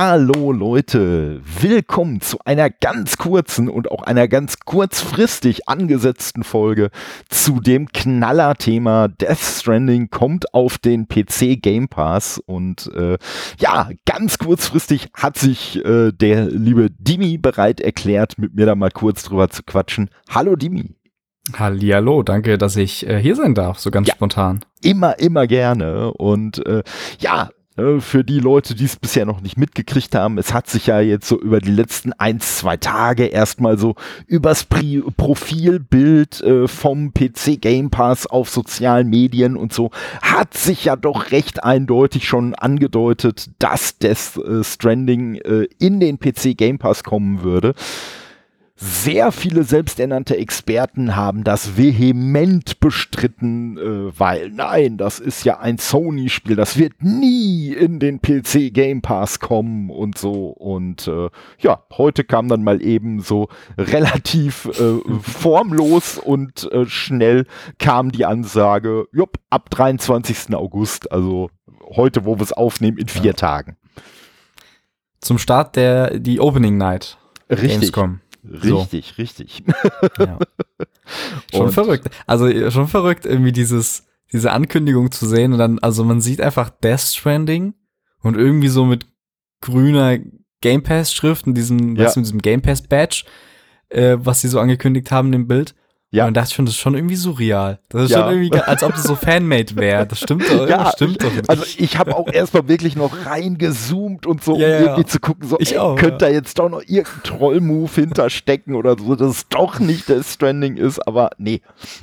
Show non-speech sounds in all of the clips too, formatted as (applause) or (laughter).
Hallo Leute, willkommen zu einer ganz kurzen und auch einer ganz kurzfristig angesetzten Folge zu dem Knallerthema Death Stranding kommt auf den PC Game Pass und äh, ja, ganz kurzfristig hat sich äh, der liebe Dimi bereit erklärt, mit mir da mal kurz drüber zu quatschen. Hallo Dimi. Hallihallo, danke, dass ich äh, hier sein darf, so ganz ja, spontan. Immer, immer gerne. Und äh, ja, für die Leute, die es bisher noch nicht mitgekriegt haben, es hat sich ja jetzt so über die letzten ein, zwei Tage erstmal so übers Pri Profilbild äh, vom PC Game Pass auf sozialen Medien und so, hat sich ja doch recht eindeutig schon angedeutet, dass Death äh, Stranding äh, in den PC Game Pass kommen würde. Sehr viele selbsternannte Experten haben das vehement bestritten, äh, weil nein, das ist ja ein Sony-Spiel, das wird nie in den PC Game Pass kommen und so. Und äh, ja, heute kam dann mal eben so relativ äh, (laughs) formlos und äh, schnell kam die Ansage, jupp, ab 23. August, also heute, wo wir es aufnehmen, in vier ja. Tagen. Zum Start der die Opening Night. Richtig. Gamescom. Richtig, so. richtig. Ja. (laughs) Schon und verrückt. Also schon verrückt, irgendwie dieses, diese Ankündigung zu sehen und dann, also man sieht einfach Death Stranding und irgendwie so mit grüner Game Pass Schrift und diesem, ja. weißt du, mit diesem Game Pass Badge, äh, was sie so angekündigt haben im Bild. Ja. Und dachte schon, das ist schon irgendwie surreal. Das ist ja. schon irgendwie, als ob das so Fanmade wäre. Das stimmt doch, ja, stimmt doch nicht. Also ich habe auch erstmal wirklich noch reingezoomt und so, um ja, irgendwie zu gucken, so, ich ey, auch, könnte da jetzt doch noch irgendein Trollmove hinterstecken oder so, dass es doch nicht der Stranding ist, aber nee.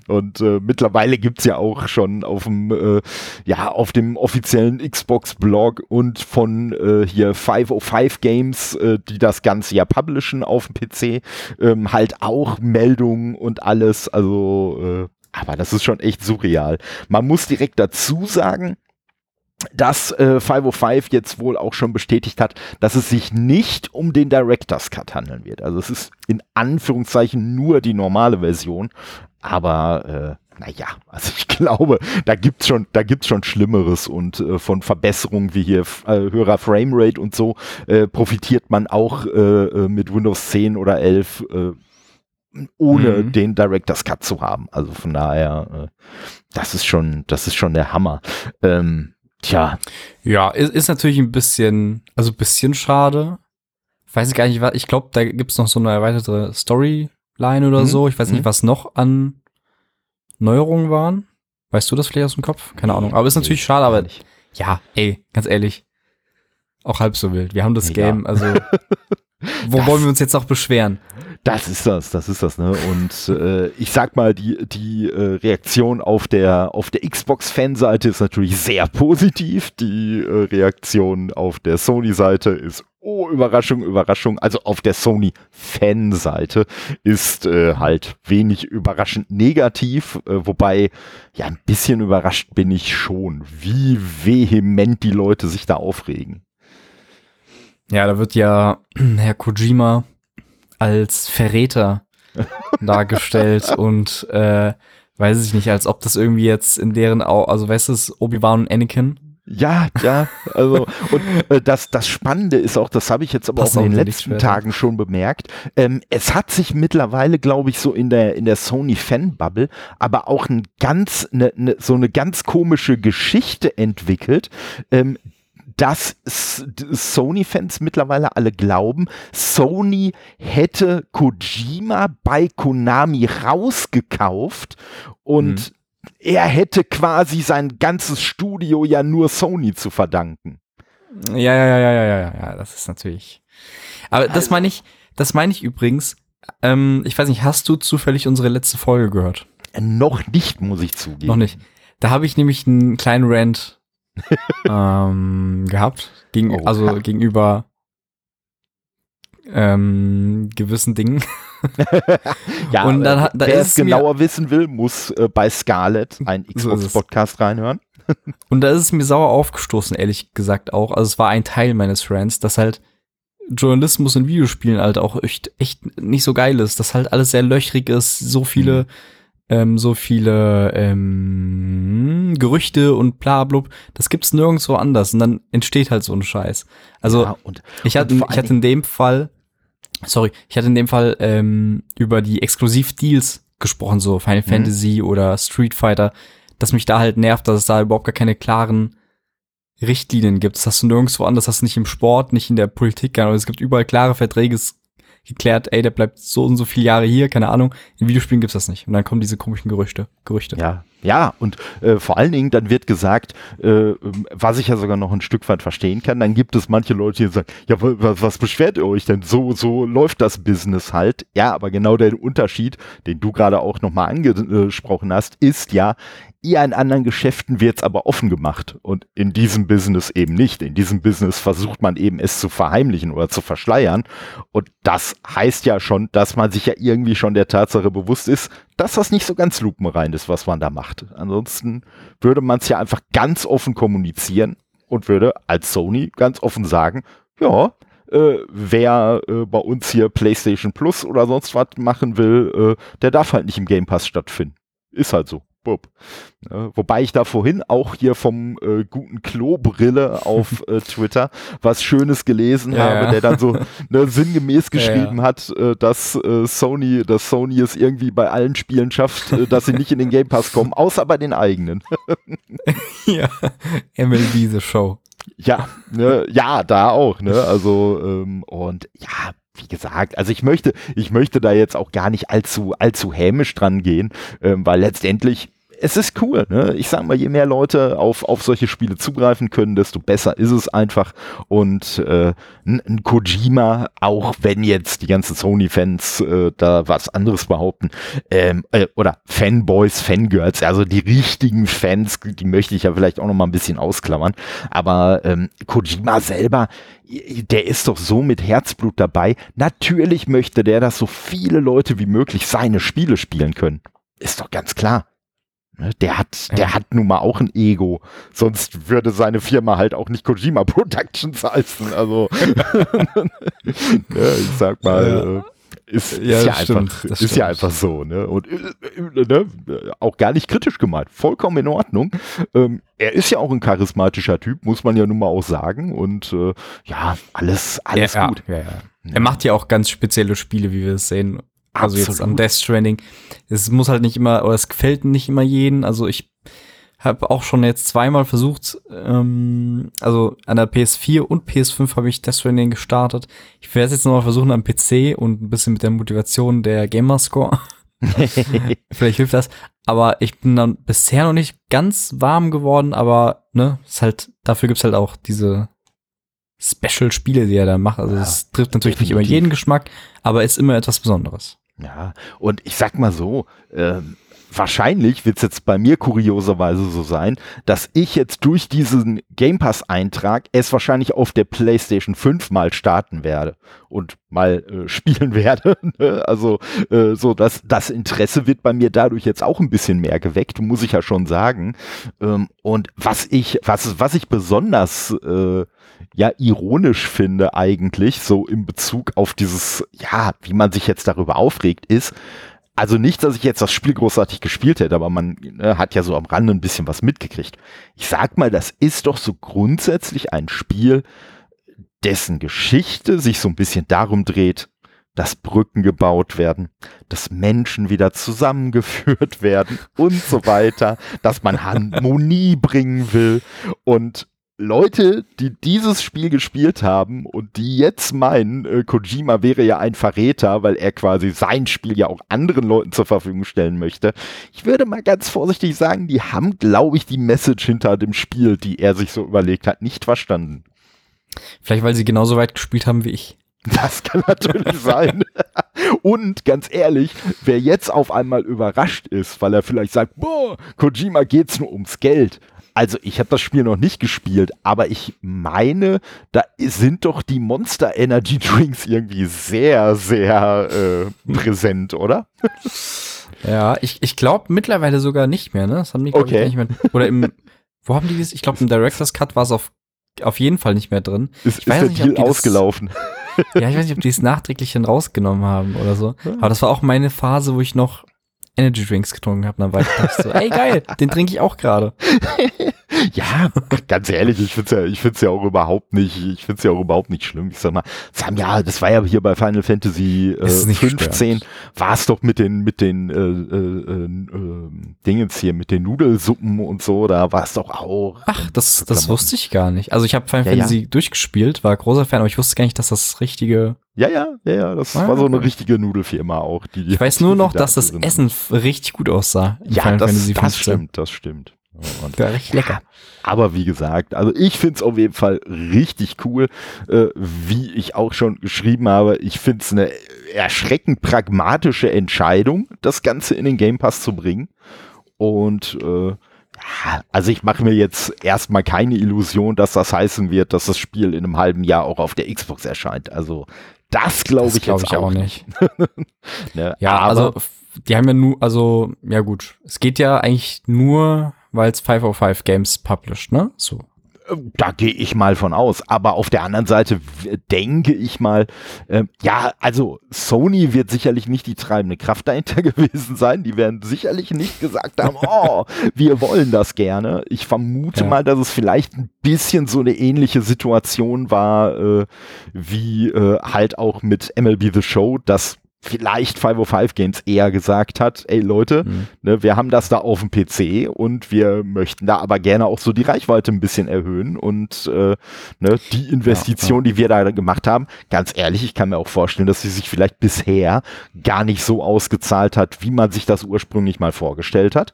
Und äh, mittlerweile gibt's ja auch schon auf dem, äh, ja, auf dem offiziellen Xbox-Blog und von äh, hier 505 Games, äh, die das Ganze ja publishen auf dem PC, ähm, halt auch Meldungen und alles alles. Also, äh, aber das ist schon echt surreal. Man muss direkt dazu sagen, dass äh, 505 jetzt wohl auch schon bestätigt hat, dass es sich nicht um den Director's Cut handeln wird. Also es ist in Anführungszeichen nur die normale Version, aber äh, naja, (laughs) also ich glaube, da gibt's schon, schon Schlimmeres und äh, von Verbesserungen wie hier äh, höherer Framerate und so äh, profitiert man auch äh, äh mit Windows 10 oder 11 äh, ohne mhm. den Director's Cut zu haben. Also von daher, äh, das ist schon, das ist schon der Hammer. Ähm, tja. Ja, ist, ist natürlich ein bisschen, also ein bisschen schade. Ich weiß gar nicht, was, ich glaube, da gibt's noch so eine erweiterte Storyline oder mhm. so. Ich weiß nicht, mhm. was noch an Neuerungen waren. Weißt du das vielleicht aus dem Kopf? Keine Ahnung. Aber ist natürlich nee, schade, aber nicht. ja, ey, ganz ehrlich. Auch halb so wild. Wir haben das ja. Game, also (laughs) wo das, wollen wir uns jetzt auch beschweren? Das ist das, das ist das, ne? Und äh, ich sag mal, die, die äh, Reaktion auf der, auf der Xbox-Fanseite ist natürlich sehr positiv. Die äh, Reaktion auf der Sony-Seite ist, oh, Überraschung, Überraschung. Also auf der Sony-Fanseite ist äh, halt wenig überraschend negativ, äh, wobei, ja, ein bisschen überrascht bin ich schon, wie vehement die Leute sich da aufregen. Ja, da wird ja (clears throat) Herr Kojima als Verräter dargestellt (laughs) und äh, weiß ich nicht, als ob das irgendwie jetzt in deren, Au also weißt du, Obi-Wan und Anakin. Ja, ja, also (laughs) und äh, das, das Spannende ist auch, das habe ich jetzt aber Passen auch in den letzten Tagen schon bemerkt, ähm, es hat sich mittlerweile, glaube ich, so in der, in der Sony-Fan-Bubble, aber auch ein ganz, ne, ne, so eine ganz komische Geschichte entwickelt, ähm, dass Sony-Fans mittlerweile alle glauben, Sony hätte Kojima bei Konami rausgekauft und mhm. er hätte quasi sein ganzes Studio ja nur Sony zu verdanken. Ja, ja, ja, ja, ja, ja, ja, das ist natürlich. Aber das meine ich, das meine ich übrigens. Ähm, ich weiß nicht, hast du zufällig unsere letzte Folge gehört? Noch nicht, muss ich zugeben. Noch nicht. Da habe ich nämlich einen kleinen Rant (laughs) ähm, gehabt. Gegen, oh, also ja. (laughs) gegenüber ähm, gewissen Dingen. (laughs) ja, und dann hat, da wer es genauer wissen will, muss äh, bei Scarlett einen Xbox-Podcast reinhören. und da ist es mir sauer aufgestoßen, ehrlich gesagt auch. Also es war ein Teil meines Friends, dass halt Journalismus in Videospielen halt auch echt, echt nicht so geil ist, dass halt alles sehr löchrig ist, so viele mhm ähm, so viele ähm, Gerüchte und bla blub. Das gibt's nirgendwo anders und dann entsteht halt so ein Scheiß. Also ja, und, ich, hatte, ich hatte in dem Fall, sorry, ich hatte in dem Fall ähm, über die Exklusiv-Deals gesprochen, so Final mhm. Fantasy oder Street Fighter, dass mich da halt nervt, dass es da überhaupt gar keine klaren Richtlinien gibt. Das hast du nirgendwo anders, das hast du nicht im Sport, nicht in der Politik, aber es gibt überall klare Verträge, es geklärt, ey, der bleibt so und so viele Jahre hier, keine Ahnung. In Videospielen gibt's das nicht. Und dann kommen diese komischen Gerüchte. Gerüchte. Ja, ja, und äh, vor allen Dingen, dann wird gesagt, äh, was ich ja sogar noch ein Stück weit verstehen kann, dann gibt es manche Leute, die sagen, ja, was, was beschwert ihr euch denn? So, so läuft das Business halt. Ja, aber genau der Unterschied, den du gerade auch nochmal angesprochen hast, ist ja, eher in anderen Geschäften wird es aber offen gemacht und in diesem Business eben nicht. In diesem Business versucht man eben es zu verheimlichen oder zu verschleiern und das heißt ja schon, dass man sich ja irgendwie schon der Tatsache bewusst ist, dass das nicht so ganz lupenrein ist, was man da macht. Ansonsten würde man es ja einfach ganz offen kommunizieren und würde als Sony ganz offen sagen, ja, äh, wer äh, bei uns hier PlayStation Plus oder sonst was machen will, äh, der darf halt nicht im Game Pass stattfinden. Ist halt so. Bub. Ja, wobei ich da vorhin auch hier vom äh, guten Klobrille auf (laughs) äh, Twitter was Schönes gelesen ja, habe, ja. der dann so ne, sinngemäß (laughs) geschrieben hat, äh, dass äh, Sony, dass Sony es irgendwie bei allen Spielen schafft, äh, dass sie nicht in den Game Pass kommen, außer bei den eigenen. (laughs) ja, MLB The Show. Ja, ne, ja, da auch, ne? Also, ähm, und ja, wie gesagt, also ich möchte, ich möchte da jetzt auch gar nicht allzu, allzu hämisch dran gehen, ähm, weil letztendlich es ist cool. Ne? Ich sag mal, je mehr Leute auf, auf solche Spiele zugreifen können, desto besser ist es einfach. Und äh, ein, Kojima, auch wenn jetzt die ganzen Sony-Fans äh, da was anderes behaupten, ähm, äh, oder Fanboys, Fangirls, also die richtigen Fans, die möchte ich ja vielleicht auch noch mal ein bisschen ausklammern. Aber ähm, Kojima selber, der ist doch so mit Herzblut dabei. Natürlich möchte der, dass so viele Leute wie möglich seine Spiele spielen können. Ist doch ganz klar. Ne, der hat, der hat nun mal auch ein Ego. Sonst würde seine Firma halt auch nicht Kojima (laughs) Productions heißen. Also, ja, (laughs) ich sag mal, äh, ist, ja, ist, ja, einfach, ist ja einfach so, ne? Und äh, äh, ne? auch gar nicht kritisch gemeint. Vollkommen in Ordnung. Ähm, er ist ja auch ein charismatischer Typ, muss man ja nun mal auch sagen. Und äh, ja, alles, alles ja, gut. Ja, er macht ja auch ganz spezielle Spiele, wie wir es sehen. Also Absolut. jetzt am Death Stranding. Es muss halt nicht immer, oder es gefällt nicht immer jeden. Also ich habe auch schon jetzt zweimal versucht, ähm, also an der PS4 und PS5 habe ich Death Stranding gestartet. Ich werde es jetzt nochmal versuchen am PC und ein bisschen mit der Motivation der Gamerscore. (laughs) Vielleicht hilft das. Aber ich bin dann bisher noch nicht ganz warm geworden, aber ne, ist halt, dafür gibt's halt auch diese Special-Spiele, die er da macht. Also es trifft natürlich definitiv. nicht immer jeden Geschmack, aber ist immer etwas Besonderes. Ja, und ich sag mal so, äh, wahrscheinlich wird es jetzt bei mir kurioserweise so sein, dass ich jetzt durch diesen Game Pass-Eintrag es wahrscheinlich auf der PlayStation 5 mal starten werde und mal äh, (laughs) spielen werde. Ne? also äh, so, dass das Interesse wird bei mir dadurch jetzt auch ein bisschen mehr geweckt, muss ich ja schon sagen. Ähm, und was ich, was, was ich besonders äh, ja ironisch finde eigentlich, so in Bezug auf dieses, ja, wie man sich jetzt darüber aufregt, ist, also nicht, dass ich jetzt das Spiel großartig gespielt hätte, aber man ne, hat ja so am Rande ein bisschen was mitgekriegt. Ich sag mal, das ist doch so grundsätzlich ein Spiel, dessen Geschichte sich so ein bisschen darum dreht, dass Brücken gebaut werden, dass Menschen wieder zusammengeführt werden und so weiter, dass man Harmonie bringen will und Leute, die dieses Spiel gespielt haben und die jetzt meinen, äh, Kojima wäre ja ein Verräter, weil er quasi sein Spiel ja auch anderen Leuten zur Verfügung stellen möchte. Ich würde mal ganz vorsichtig sagen, die haben, glaube ich, die Message hinter dem Spiel, die er sich so überlegt hat, nicht verstanden. Vielleicht, weil sie genauso weit gespielt haben wie ich. Das kann natürlich sein. (laughs) Und ganz ehrlich, wer jetzt auf einmal überrascht ist, weil er vielleicht sagt, boah, Kojima geht's nur ums Geld, also ich habe das Spiel noch nicht gespielt, aber ich meine, da sind doch die Monster Energy (laughs) Drinks irgendwie sehr, sehr äh, präsent, oder? (laughs) Ja, ich, ich glaube mittlerweile sogar nicht mehr, ne? Das haben die okay. nicht mehr. Oder im, (laughs) wo haben die das? Ich glaube im Director's Cut war es auf, auf jeden Fall nicht mehr drin. Ist, ich weiß ist der nicht, Deal ausgelaufen? Das, ja, ich weiß nicht, ob die es nachträglich dann rausgenommen haben oder so. Aber das war auch meine Phase, wo ich noch Energy Drinks getrunken habe, dann war ich so, ey geil, den trinke ich auch gerade. (laughs) ja, ganz ehrlich, ich finde es ja, ich find's ja auch überhaupt nicht, ich finde es ja auch überhaupt nicht schlimm. Ich sag mal, das haben ja, das war ja hier bei Final Fantasy äh, 15, war es doch mit den, mit den äh, äh, äh, Dingens hier, mit den Nudelsuppen und so, da war es doch auch. Ach, das, das wusste ich gar nicht. Also ich habe Final ja, Fantasy ja. durchgespielt, war großer Fan, aber ich wusste gar nicht, dass das richtige ja, ja, ja, ja, das ah, war so eine richtige Nudelfirma auch. Die, die ich weiß nur noch, dass das Essen richtig gut aussah. Ja, das, das stimmt, das stimmt. Und, ja, recht lecker. aber wie gesagt, also ich finde es auf jeden Fall richtig cool, äh, wie ich auch schon geschrieben habe. Ich finde es eine erschreckend pragmatische Entscheidung, das Ganze in den Game Pass zu bringen. Und äh, also ich mache mir jetzt erstmal keine Illusion, dass das heißen wird, dass das Spiel in einem halben Jahr auch auf der Xbox erscheint. Also das glaube ich glaub ich auch, nicht. (laughs) ne, ja, also die haben ja nur, also ja gut, es geht ja eigentlich nur weil es 505 Games published, ne? So. Da gehe ich mal von aus. Aber auf der anderen Seite denke ich mal, äh, ja, also Sony wird sicherlich nicht die treibende Kraft dahinter (laughs) gewesen sein. Die werden sicherlich nicht gesagt haben, (laughs) oh, wir wollen das gerne. Ich vermute ja. mal, dass es vielleicht ein bisschen so eine ähnliche Situation war, äh, wie äh, halt auch mit MLB The Show, dass vielleicht 505 Games eher gesagt hat, ey Leute, mhm. ne, wir haben das da auf dem PC und wir möchten da aber gerne auch so die Reichweite ein bisschen erhöhen und äh, ne, die Investition, ja, ja. die wir da gemacht haben, ganz ehrlich, ich kann mir auch vorstellen, dass sie sich vielleicht bisher gar nicht so ausgezahlt hat, wie man sich das ursprünglich mal vorgestellt hat.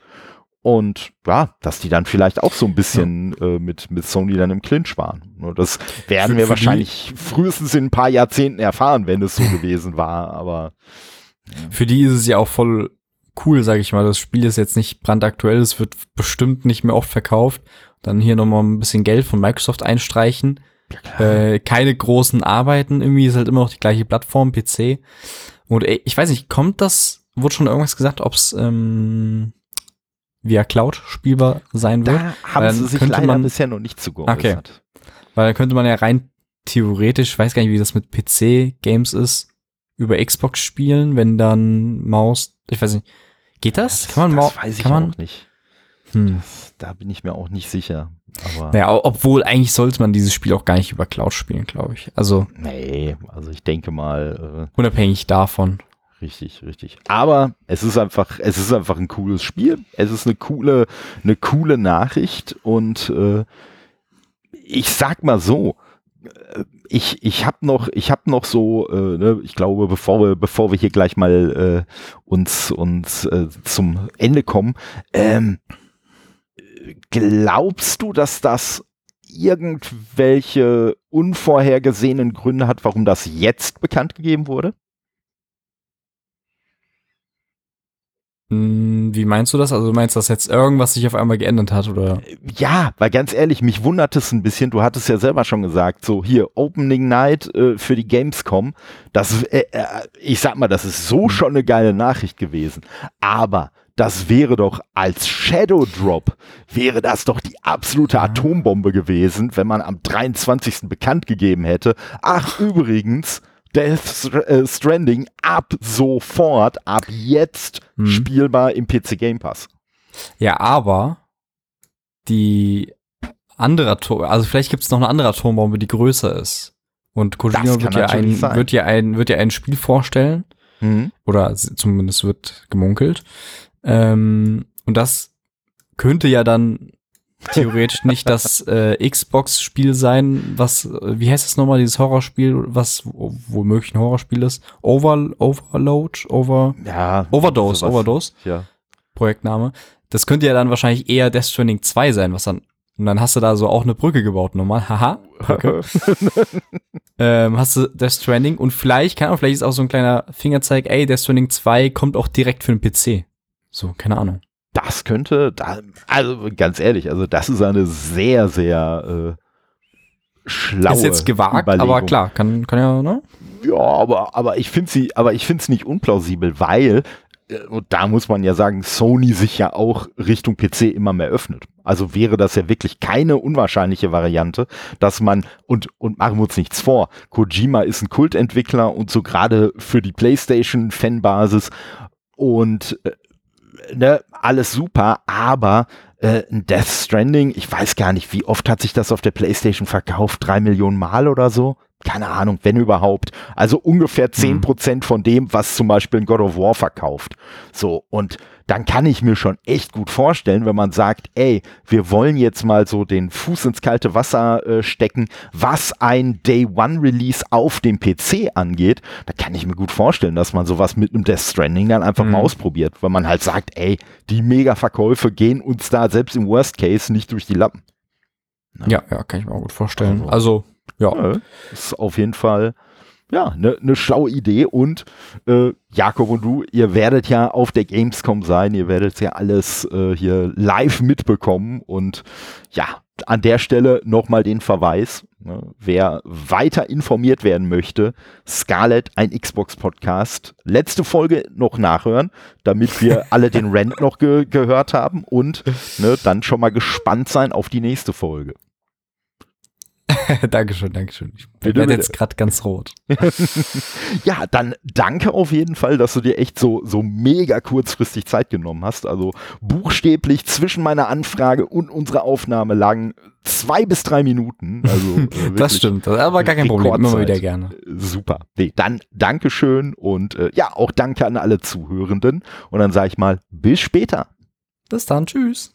Und ja, dass die dann vielleicht auch so ein bisschen ja. äh, mit, mit Sony dann im Clinch waren. Das werden für, wir für wahrscheinlich frühestens in ein paar Jahrzehnten erfahren, wenn es so (laughs) gewesen war. Aber ja. für die ist es ja auch voll cool, sag ich mal. Das Spiel ist jetzt nicht brandaktuell, es wird bestimmt nicht mehr oft verkauft. Dann hier nochmal ein bisschen Geld von Microsoft einstreichen. Äh, keine großen Arbeiten, irgendwie ist halt immer noch die gleiche Plattform, PC. Und ey, ich weiß nicht, kommt das, wurde schon irgendwas gesagt, ob's ähm, via Cloud spielbar sein wird. Da haben sie sich leider man, bisher noch nicht zu Okay. Weil dann könnte man ja rein theoretisch, weiß gar nicht, wie das mit PC-Games ist, über Xbox spielen, wenn dann Maus, ich weiß nicht, geht das? das kann man Maus, weiß ich kann man? auch nicht. Hm. Das, da bin ich mir auch nicht sicher. Aber naja, obwohl eigentlich sollte man dieses Spiel auch gar nicht über Cloud spielen, glaube ich. Also. Nee, also ich denke mal. Äh, unabhängig davon. Richtig, richtig. Aber es ist einfach, es ist einfach ein cooles Spiel. Es ist eine coole, eine coole Nachricht und äh, ich sag mal so, äh, ich, ich habe noch, ich habe noch so, äh, ne, ich glaube, bevor wir, bevor wir hier gleich mal äh, uns, uns äh, zum Ende kommen, ähm, glaubst du, dass das irgendwelche unvorhergesehenen Gründe hat, warum das jetzt bekannt gegeben wurde? Wie meinst du das? Also du meinst, dass jetzt irgendwas sich auf einmal geändert hat, oder? Ja, weil ganz ehrlich, mich wundert es ein bisschen. Du hattest ja selber schon gesagt, so hier Opening Night äh, für die Gamescom. Das, äh, äh, ich sag mal, das ist so hm. schon eine geile Nachricht gewesen. Aber das wäre doch als Shadow Drop, wäre das doch die absolute Atombombe gewesen, wenn man am 23. bekannt gegeben hätte. Ach, übrigens, Death äh, Stranding ab sofort, ab jetzt hm. spielbar im PC Game Pass. Ja, aber die andere Atom, also vielleicht gibt es noch eine andere Atombombe, die größer ist. Und Kojima wird ja, ein, wird ja ein, wird ja ein Spiel vorstellen. Mhm. Oder zumindest wird gemunkelt. Ähm, und das könnte ja dann theoretisch nicht das äh, Xbox-Spiel sein, was, wie heißt es nochmal, dieses Horrorspiel, was womöglich ein Horrorspiel ist? Over, Overload? Over, ja, Overdose, sowas. Overdose. Ja. Projektname. Das könnte ja dann wahrscheinlich eher Death Stranding 2 sein, was dann, und dann hast du da so auch eine Brücke gebaut nochmal, haha, Brücke. (laughs) ähm, hast du Death Stranding und vielleicht, kann auch, vielleicht ist auch so ein kleiner Fingerzeig, ey, Death Stranding 2 kommt auch direkt für den PC. So, keine Ahnung das könnte, da, also ganz ehrlich, also das ist eine sehr, sehr äh, schlaue Ist jetzt gewagt, aber klar, kann, kann ja, ne? Ja, aber, aber ich finde sie, aber ich finde es nicht unplausibel, weil, äh, und da muss man ja sagen, Sony sich ja auch Richtung PC immer mehr öffnet. Also wäre das ja wirklich keine unwahrscheinliche Variante, dass man, und, und machen wir uns nichts vor, Kojima ist ein Kultentwickler und so gerade für die PlayStation-Fanbasis und äh, ne, alles super, aber äh, ein Death Stranding, ich weiß gar nicht, wie oft hat sich das auf der PlayStation verkauft? Drei Millionen Mal oder so? keine Ahnung, wenn überhaupt. Also ungefähr zehn mhm. Prozent von dem, was zum Beispiel ein God of War verkauft. So, und dann kann ich mir schon echt gut vorstellen, wenn man sagt, ey, wir wollen jetzt mal so den Fuß ins kalte Wasser äh, stecken, was ein Day One Release auf dem PC angeht, da kann ich mir gut vorstellen, dass man sowas mit einem Death Stranding dann einfach mhm. mal ausprobiert, weil man halt sagt, ey, die Mega-Verkäufe gehen uns da selbst im Worst Case nicht durch die Lappen. Ja, ja, kann ich mir auch gut vorstellen. Also, also ja. ja. Ist auf jeden Fall ja, eine ne schlaue Idee und äh, Jakob und du, ihr werdet ja auf der Gamescom sein, ihr werdet ja alles äh, hier live mitbekommen und ja, an der Stelle nochmal den Verweis, ne, wer weiter informiert werden möchte, Scarlett, ein Xbox-Podcast, letzte Folge noch nachhören, damit wir (laughs) alle den Rant noch ge gehört haben und ne, dann schon mal gespannt sein auf die nächste Folge. (laughs) Dankeschön, Dankeschön. Ich bitte, werde jetzt gerade ganz rot. (laughs) ja, dann danke auf jeden Fall, dass du dir echt so, so mega kurzfristig Zeit genommen hast. Also buchstäblich zwischen meiner Anfrage und unserer Aufnahme lagen zwei bis drei Minuten. Also, äh, (laughs) das stimmt, aber gar kein Problem, immer wieder gerne. Super. Nee, dann Dankeschön und äh, ja, auch danke an alle Zuhörenden. Und dann sage ich mal, bis später. Bis dann, tschüss.